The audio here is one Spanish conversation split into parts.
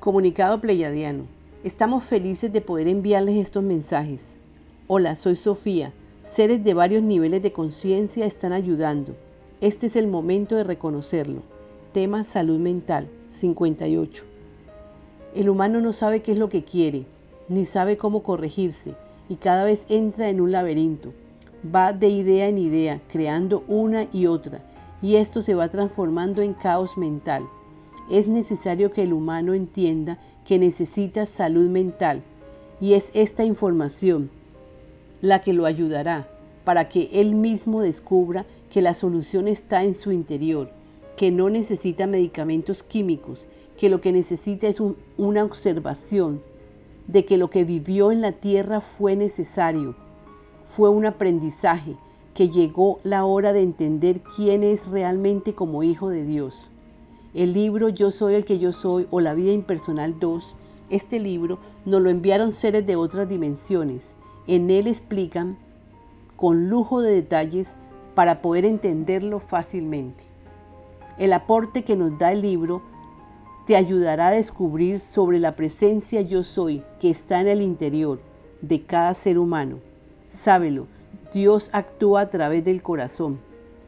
Comunicado Pleiadiano. Estamos felices de poder enviarles estos mensajes. Hola, soy Sofía. Seres de varios niveles de conciencia están ayudando. Este es el momento de reconocerlo. Tema Salud Mental 58. El humano no sabe qué es lo que quiere, ni sabe cómo corregirse, y cada vez entra en un laberinto. Va de idea en idea, creando una y otra, y esto se va transformando en caos mental es necesario que el humano entienda que necesita salud mental y es esta información la que lo ayudará para que él mismo descubra que la solución está en su interior, que no necesita medicamentos químicos, que lo que necesita es una observación de que lo que vivió en la tierra fue necesario, fue un aprendizaje, que llegó la hora de entender quién es realmente como hijo de Dios. El libro Yo soy el que yo soy o La vida impersonal 2, este libro nos lo enviaron seres de otras dimensiones. En él explican con lujo de detalles para poder entenderlo fácilmente. El aporte que nos da el libro te ayudará a descubrir sobre la presencia yo soy que está en el interior de cada ser humano. Sábelo, Dios actúa a través del corazón.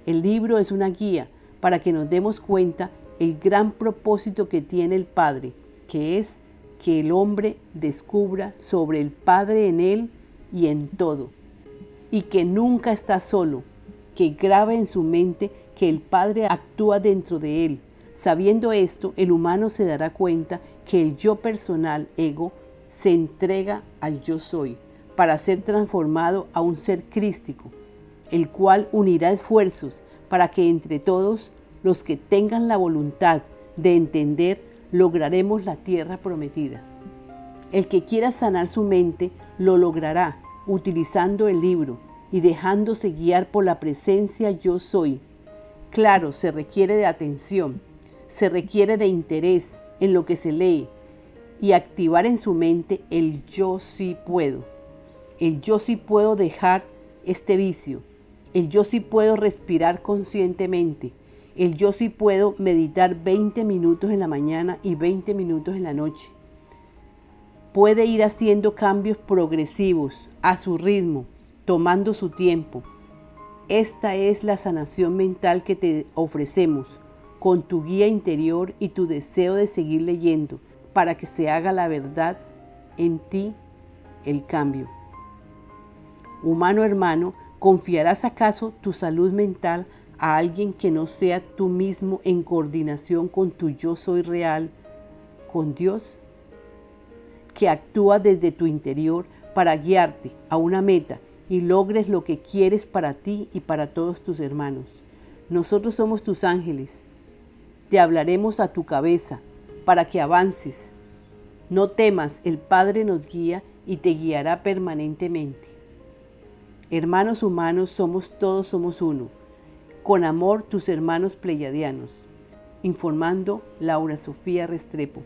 El libro es una guía para que nos demos cuenta el gran propósito que tiene el Padre, que es que el hombre descubra sobre el Padre en él y en todo, y que nunca está solo, que grabe en su mente que el Padre actúa dentro de él. Sabiendo esto, el humano se dará cuenta que el yo personal, ego, se entrega al yo soy para ser transformado a un ser crístico, el cual unirá esfuerzos para que entre todos los que tengan la voluntad de entender, lograremos la tierra prometida. El que quiera sanar su mente, lo logrará utilizando el libro y dejándose guiar por la presencia yo soy. Claro, se requiere de atención, se requiere de interés en lo que se lee y activar en su mente el yo sí puedo. El yo sí puedo dejar este vicio. El yo sí puedo respirar conscientemente. El yo sí puedo meditar 20 minutos en la mañana y 20 minutos en la noche. Puede ir haciendo cambios progresivos a su ritmo, tomando su tiempo. Esta es la sanación mental que te ofrecemos con tu guía interior y tu deseo de seguir leyendo para que se haga la verdad en ti el cambio. Humano hermano, ¿confiarás acaso tu salud mental a alguien que no sea tú mismo en coordinación con tu yo soy real, con Dios, que actúa desde tu interior para guiarte a una meta y logres lo que quieres para ti y para todos tus hermanos. Nosotros somos tus ángeles. Te hablaremos a tu cabeza para que avances. No temas, el Padre nos guía y te guiará permanentemente. Hermanos humanos, somos todos, somos uno. Con amor, tus hermanos pleyadianos. Informando Laura Sofía Restrepo.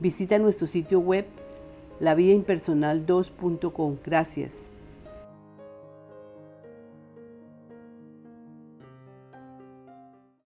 Visita nuestro sitio web lavidaimpersonal2.com. Gracias.